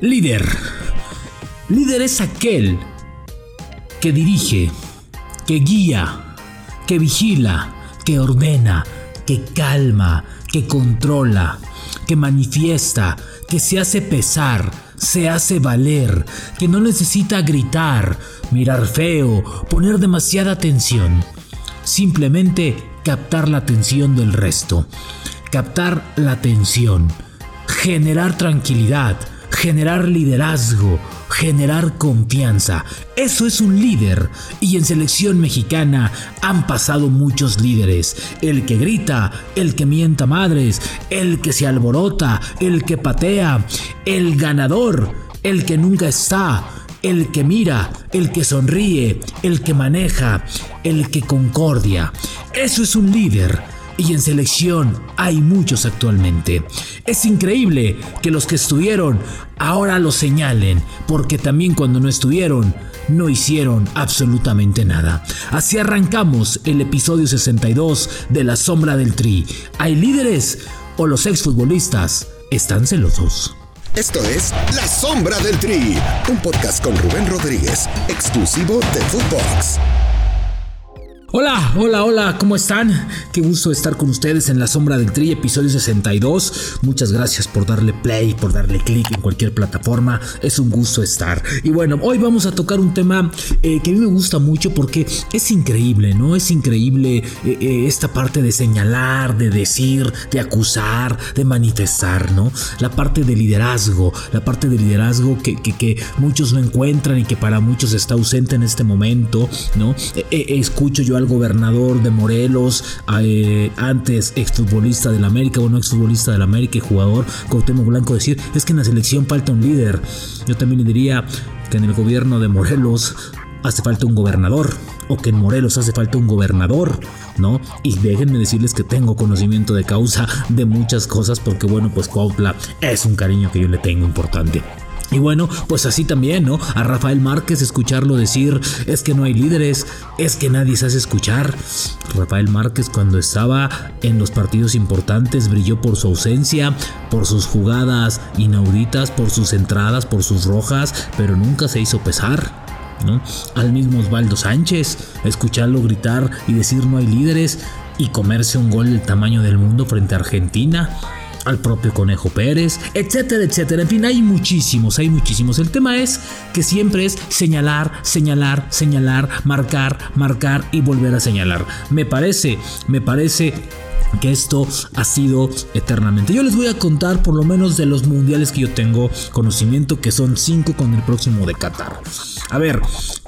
Líder. Líder es aquel que dirige, que guía, que vigila, que ordena, que calma, que controla, que manifiesta, que se hace pesar, se hace valer, que no necesita gritar, mirar feo, poner demasiada atención. Simplemente captar la atención del resto. Captar la atención. Generar tranquilidad generar liderazgo, generar confianza. Eso es un líder. Y en selección mexicana han pasado muchos líderes. El que grita, el que mienta madres, el que se alborota, el que patea, el ganador, el que nunca está. El que mira, el que sonríe, el que maneja, el que concordia. Eso es un líder y en selección hay muchos actualmente. Es increíble que los que estuvieron ahora lo señalen, porque también cuando no estuvieron, no hicieron absolutamente nada. Así arrancamos el episodio 62 de La Sombra del Tri. ¿Hay líderes o los exfutbolistas están celosos? Esto es La Sombra del Tri, un podcast con Rubén Rodríguez, exclusivo de Footbox. Hola, hola, hola, ¿cómo están? Qué gusto estar con ustedes en La Sombra del Tri, episodio 62. Muchas gracias por darle play, por darle clic en cualquier plataforma. Es un gusto estar. Y bueno, hoy vamos a tocar un tema eh, que a mí me gusta mucho porque es increíble, ¿no? Es increíble eh, eh, esta parte de señalar, de decir, de acusar, de manifestar, ¿no? La parte de liderazgo, la parte de liderazgo que, que, muchos no encuentran y que para muchos está ausente en este momento, ¿no? escucho yo al gobernador de Morelos, eh, antes exfutbolista del América, bueno, exfutbolista del América y jugador Cuauhtémoc Blanco decir, es que en la selección falta un líder. Yo también le diría que en el gobierno de Morelos hace falta un gobernador o que en Morelos hace falta un gobernador, ¿no? Y déjenme decirles que tengo conocimiento de causa de muchas cosas porque bueno, pues Cuautla es un cariño que yo le tengo importante. Y bueno, pues así también, ¿no? A Rafael Márquez escucharlo decir, es que no hay líderes, es que nadie se hace escuchar. Rafael Márquez cuando estaba en los partidos importantes brilló por su ausencia, por sus jugadas inauditas, por sus entradas, por sus rojas, pero nunca se hizo pesar. ¿no? Al mismo Osvaldo Sánchez, escucharlo gritar y decir no hay líderes y comerse un gol del tamaño del mundo frente a Argentina al propio Conejo Pérez, etcétera, etcétera. En fin, hay muchísimos, hay muchísimos. El tema es que siempre es señalar, señalar, señalar, marcar, marcar y volver a señalar. Me parece, me parece que esto ha sido eternamente. Yo les voy a contar por lo menos de los mundiales que yo tengo conocimiento, que son cinco con el próximo de Qatar. A ver,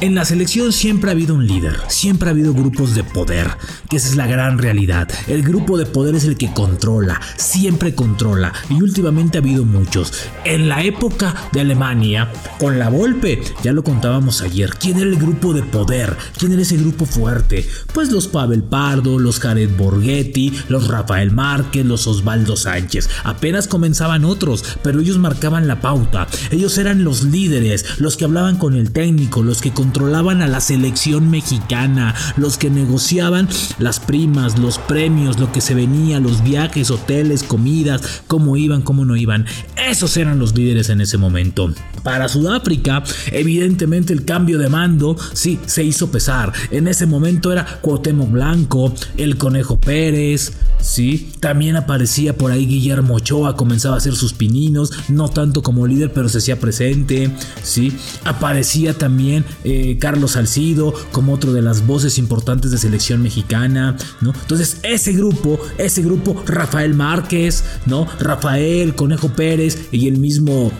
en la selección siempre ha habido un líder, siempre ha habido grupos de poder, que esa es la gran realidad. El grupo de poder es el que controla, siempre controla, y últimamente ha habido muchos. En la época de Alemania, con la Volpe, ya lo contábamos ayer, ¿quién era el grupo de poder? ¿Quién era ese grupo fuerte? Pues los Pavel Pardo, los Jared Borghetti, los Rafael Márquez, los Osvaldo Sánchez. Apenas comenzaban otros, pero ellos marcaban la pauta. Ellos eran los líderes, los que hablaban con el técnico, los que controlaban a la selección mexicana, los que negociaban las primas, los premios, lo que se venía, los viajes, hoteles, comidas, cómo iban, cómo no iban. Esos eran los líderes en ese momento. Para Sudáfrica, evidentemente el cambio de mando sí se hizo pesar. En ese momento era Cuauhtémoc Blanco, el Conejo Pérez, sí, también aparecía por ahí Guillermo Ochoa, comenzaba a hacer sus pininos, no tanto como líder, pero se hacía presente, sí. Aparecía también eh, Carlos Salcido como otro de las voces importantes de selección mexicana, ¿no? Entonces ese grupo, ese grupo, Rafael Márquez, ¿no? Rafael, Conejo Pérez y el mismo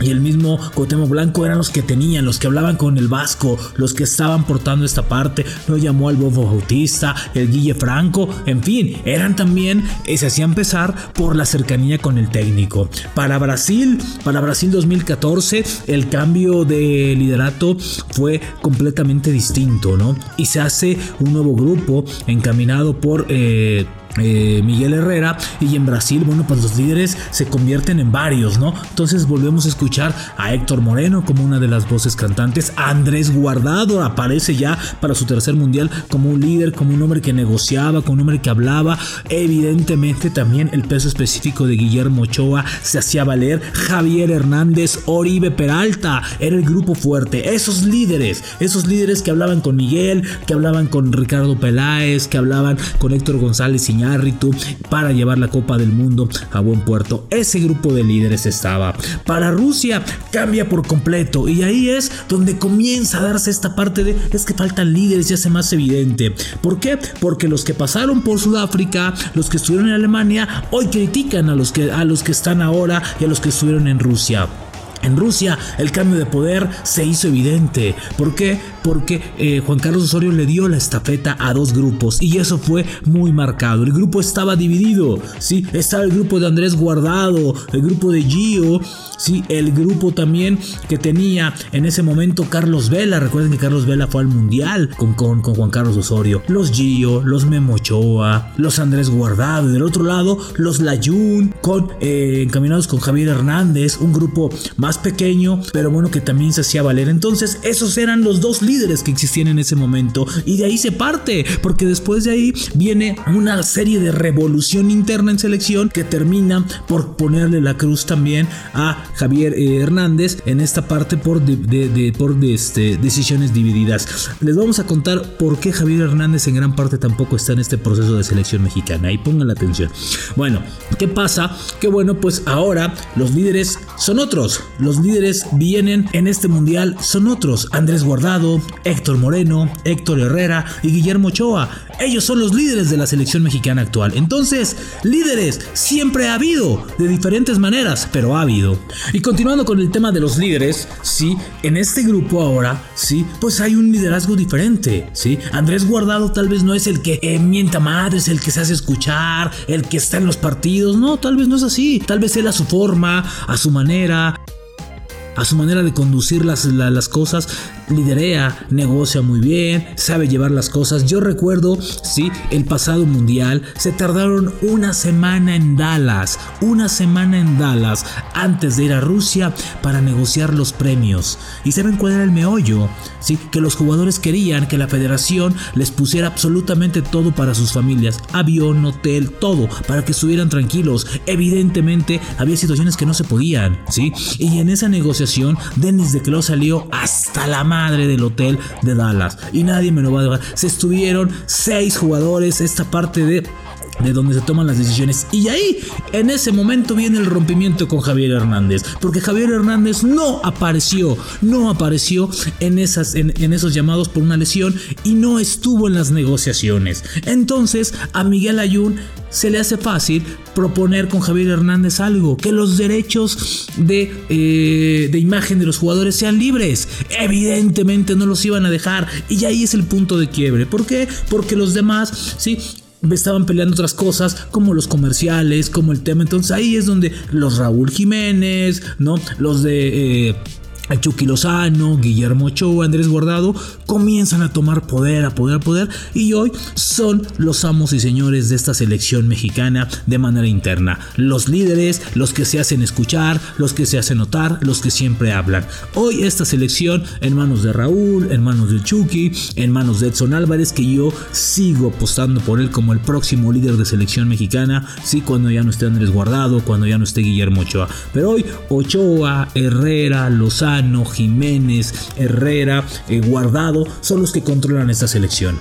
y el mismo Cotemo Blanco eran los que tenían, los que hablaban con el vasco, los que estaban portando esta parte. Lo llamó al Bobo Bautista, el Guille Franco, en fin, eran también, eh, se hacían pesar por la cercanía con el técnico. Para Brasil, para Brasil 2014, el cambio de liderato fue completamente distinto, ¿no? Y se hace un nuevo grupo encaminado por. Eh, eh, Miguel Herrera y en Brasil, bueno, pues los líderes se convierten en varios, ¿no? Entonces volvemos a escuchar a Héctor Moreno como una de las voces cantantes, Andrés Guardado aparece ya para su tercer mundial como un líder, como un hombre que negociaba, como un hombre que hablaba, evidentemente también el peso específico de Guillermo Ochoa se hacía valer, Javier Hernández, Oribe Peralta, era el grupo fuerte, esos líderes, esos líderes que hablaban con Miguel, que hablaban con Ricardo Peláez, que hablaban con Héctor González y para llevar la Copa del Mundo a buen puerto. Ese grupo de líderes estaba. Para Rusia cambia por completo y ahí es donde comienza a darse esta parte de es que faltan líderes y hace más evidente. ¿Por qué? Porque los que pasaron por Sudáfrica, los que estuvieron en Alemania, hoy critican a los que, a los que están ahora y a los que estuvieron en Rusia. En Rusia el cambio de poder se hizo evidente. ¿Por qué? Porque eh, Juan Carlos Osorio le dio la estafeta a dos grupos y eso fue muy marcado. El grupo estaba dividido. ¿sí? Estaba el grupo de Andrés Guardado, el grupo de Gio, ¿sí? el grupo también que tenía en ese momento Carlos Vela. Recuerden que Carlos Vela fue al Mundial con, con, con Juan Carlos Osorio. Los Gio, los Memochoa, los Andrés Guardado. Y del otro lado, los Layun, con, eh, encaminados con Javier Hernández. Un grupo más pequeño, pero bueno, que también se hacía valer. Entonces, esos eran los dos líderes que existían en ese momento. Y de ahí se parte, porque después de ahí viene una serie de revolución interna en selección que termina por ponerle la cruz también a Javier eh, Hernández en esta parte por, de, por este, decisiones divididas. Les vamos a contar por qué Javier Hernández en gran parte tampoco está en este proceso de selección mexicana. Y pongan la atención. Bueno, ¿qué pasa? Que bueno, pues ahora los líderes son otros. Los líderes vienen en este mundial son otros, Andrés Guardado, Héctor Moreno, Héctor Herrera y Guillermo Ochoa. Ellos son los líderes de la selección mexicana actual. Entonces, líderes siempre ha habido, de diferentes maneras, pero ha habido. Y continuando con el tema de los líderes, sí, en este grupo ahora, sí, pues hay un liderazgo diferente, sí. Andrés Guardado tal vez no es el que eh, mienta madres, el que se hace escuchar, el que está en los partidos, no, tal vez no es así. Tal vez él a su forma, a su manera, a su manera de conducir las, las cosas, liderea, negocia muy bien, sabe llevar las cosas. Yo recuerdo, sí, el pasado mundial se tardaron una semana en Dallas, una semana en Dallas antes de ir a Rusia para negociar los premios. ¿Y saben cuál era el meollo? Sí, que los jugadores querían que la federación les pusiera absolutamente todo para sus familias, avión, hotel, todo, para que estuvieran tranquilos. Evidentemente había situaciones que no se podían, ¿sí? Y en esa negociación, Dennis de Clos salió hasta la madre del hotel de Dallas. Y nadie me lo va a dejar. Se estuvieron seis jugadores, esta parte de de donde se toman las decisiones. Y ahí, en ese momento, viene el rompimiento con Javier Hernández. Porque Javier Hernández no apareció, no apareció en, esas, en, esos llamados por una lesión y no estuvo en las negociaciones. Entonces, a Miguel Ayun se le hace fácil proponer con Javier Hernández algo, que los derechos de, eh, de, imagen de los jugadores sean libres. Evidentemente no los iban a dejar y ahí es el punto de quiebre. ¿Por qué? Porque los demás, sí, estaban peleando otras cosas como los comerciales, como el tema. Entonces ahí es donde los Raúl Jiménez, ¿no? Los de... Eh, Chucky Lozano, Guillermo Ochoa, Andrés Guardado comienzan a tomar poder, a poder, a poder y hoy son los amos y señores de esta selección mexicana de manera interna. Los líderes, los que se hacen escuchar, los que se hacen notar, los que siempre hablan. Hoy esta selección en manos de Raúl, en manos de Chucky, en manos de Edson Álvarez, que yo sigo apostando por él como el próximo líder de selección mexicana, sí, cuando ya no esté Andrés Guardado, cuando ya no esté Guillermo Ochoa. Pero hoy Ochoa, Herrera, Lozano, Jiménez, Herrera, eh, Guardado son los que controlan esta selección.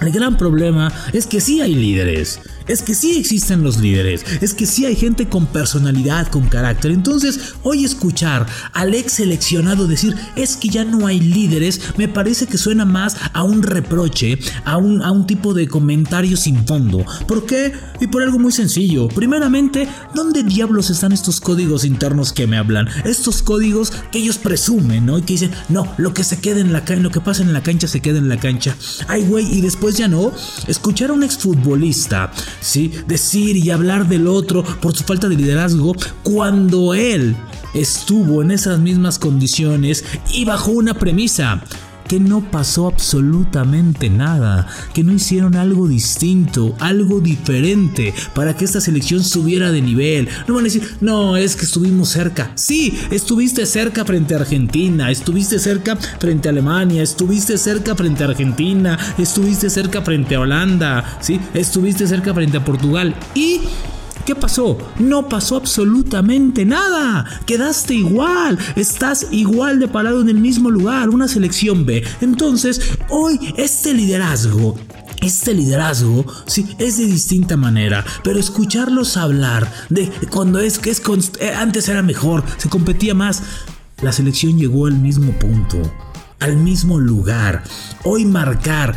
El gran problema es que sí hay líderes, es que sí existen los líderes, es que sí hay gente con personalidad, con carácter. Entonces, hoy escuchar al ex seleccionado decir es que ya no hay líderes, me parece que suena más a un reproche, a un, a un tipo de comentario sin fondo. ¿Por qué? Y por algo muy sencillo. Primeramente, ¿dónde diablos están estos códigos internos que me hablan? Estos códigos que ellos presumen, ¿no? Y que dicen, no, lo que se queda en la cancha, lo que pasa en la cancha se queda en la cancha. Ay, güey, y después ya no. Escuchar a un exfutbolista ¿sí? Decir y hablar del otro por su falta de liderazgo cuando él estuvo en esas mismas condiciones y bajo una premisa que no pasó absolutamente nada, que no hicieron algo distinto, algo diferente para que esta selección subiera de nivel. No van a decir, no, es que estuvimos cerca. Sí, estuviste cerca frente a Argentina, estuviste cerca frente a Alemania, estuviste cerca frente a Argentina, estuviste cerca frente a Holanda, sí, estuviste cerca frente a Portugal y ¿Qué pasó? No pasó absolutamente nada. Quedaste igual. Estás igual de parado en el mismo lugar. Una selección B. Entonces, hoy este liderazgo este liderazgo, sí, es de distinta manera, pero escucharlos hablar de cuando es que es eh, antes era mejor, se competía más, la selección llegó al mismo punto, al mismo lugar. Hoy marcar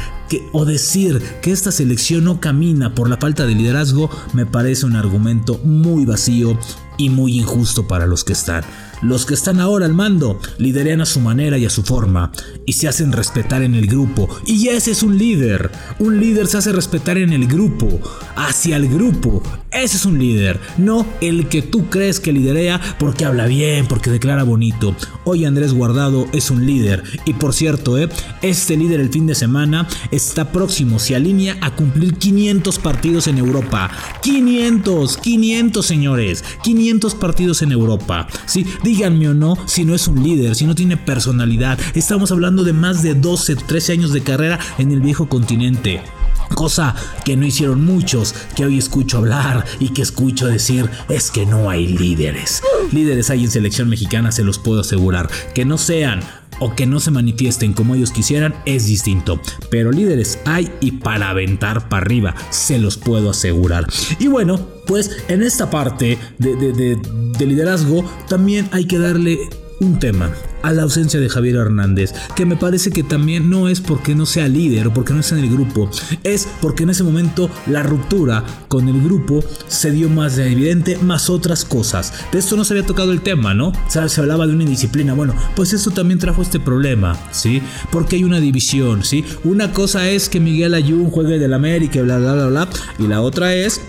o decir que esta selección no camina por la falta de liderazgo me parece un argumento muy vacío y muy injusto para los que están. Los que están ahora al mando lideran a su manera y a su forma y se hacen respetar en el grupo. Y ese es un líder. Un líder se hace respetar en el grupo, hacia el grupo. Ese es un líder, no el que tú crees que liderea porque habla bien, porque declara bonito. Hoy Andrés Guardado es un líder y por cierto, ¿eh? este líder el fin de semana está próximo, se alinea a cumplir 500 partidos en Europa. 500, 500 señores, 500 partidos en Europa. Sí, díganme o no, si no es un líder, si no tiene personalidad. Estamos hablando de más de 12, 13 años de carrera en el viejo continente. Cosa que no hicieron muchos, que hoy escucho hablar y que escucho decir es que no hay líderes. Líderes hay en selección mexicana, se los puedo asegurar. Que no sean o que no se manifiesten como ellos quisieran es distinto. Pero líderes hay y para aventar para arriba, se los puedo asegurar. Y bueno, pues en esta parte de, de liderazgo también hay que darle un tema a la ausencia de Javier Hernández, que me parece que también no es porque no sea líder o porque no está en el grupo, es porque en ese momento la ruptura con el grupo se dio más de evidente, más otras cosas. De esto no se había tocado el tema, ¿no? Se hablaba de una indisciplina. Bueno, pues esto también trajo este problema, ¿sí? Porque hay una división, ¿sí? Una cosa es que Miguel Ayun juegue del América bla, bla, bla, bla, y la otra es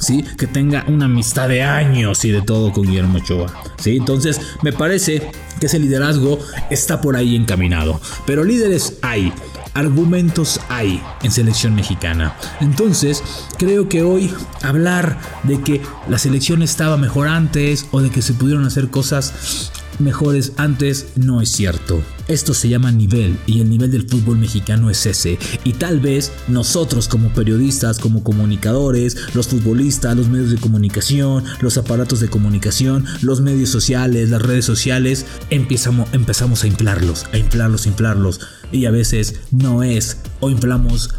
¿sí? Que tenga una amistad de años y de todo con Guillermo Ochoa, ¿sí? Entonces, me parece que ese liderazgo está por ahí encaminado. Pero líderes hay, argumentos hay en selección mexicana. Entonces, creo que hoy hablar de que la selección estaba mejor antes o de que se pudieron hacer cosas mejores antes no es cierto. Esto se llama nivel y el nivel del fútbol mexicano es ese. Y tal vez nosotros como periodistas, como comunicadores, los futbolistas, los medios de comunicación, los aparatos de comunicación, los medios sociales, las redes sociales, empezamos, empezamos a inflarlos, a inflarlos, a inflarlos. Y a veces no es o inflamos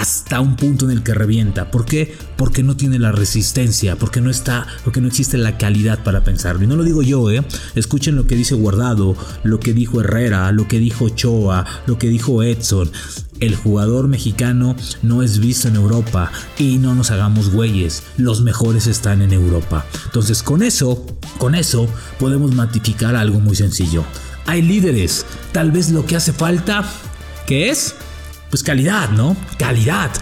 hasta un punto en el que revienta. ¿Por qué? Porque no tiene la resistencia, porque no está, porque no existe la calidad para pensarlo. Y no lo digo yo, ¿eh? Escuchen lo que dice Guardado, lo que dijo Herrera, lo que dijo Choa, lo que dijo Edson. El jugador mexicano no es visto en Europa y no nos hagamos güeyes, los mejores están en Europa. Entonces con eso, con eso podemos matificar algo muy sencillo. Hay líderes, tal vez lo que hace falta, ¿qué es? Pues calidad, ¿no? Calidad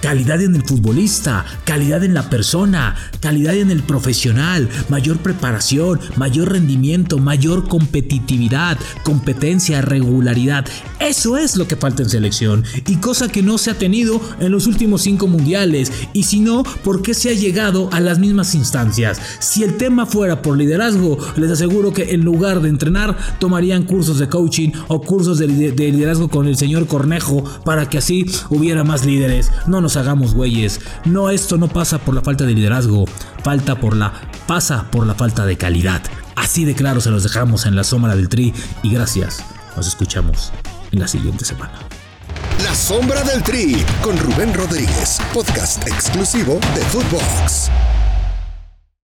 calidad en el futbolista, calidad en la persona, calidad en el profesional, mayor preparación, mayor rendimiento, mayor competitividad, competencia, regularidad. Eso es lo que falta en selección y cosa que no se ha tenido en los últimos cinco mundiales. Y si no, ¿por qué se ha llegado a las mismas instancias? Si el tema fuera por liderazgo, les aseguro que en lugar de entrenar, tomarían cursos de coaching o cursos de, liderazgo con el señor Cornejo para que así hubiera más líderes. No nos hagamos güeyes. No, esto no pasa por la falta de liderazgo, falta por la pasa por la falta de calidad. Así de claro se los dejamos en la sombra del tri y gracias. Nos escuchamos en la siguiente semana. La sombra del tri con Rubén Rodríguez, podcast exclusivo de Footbox.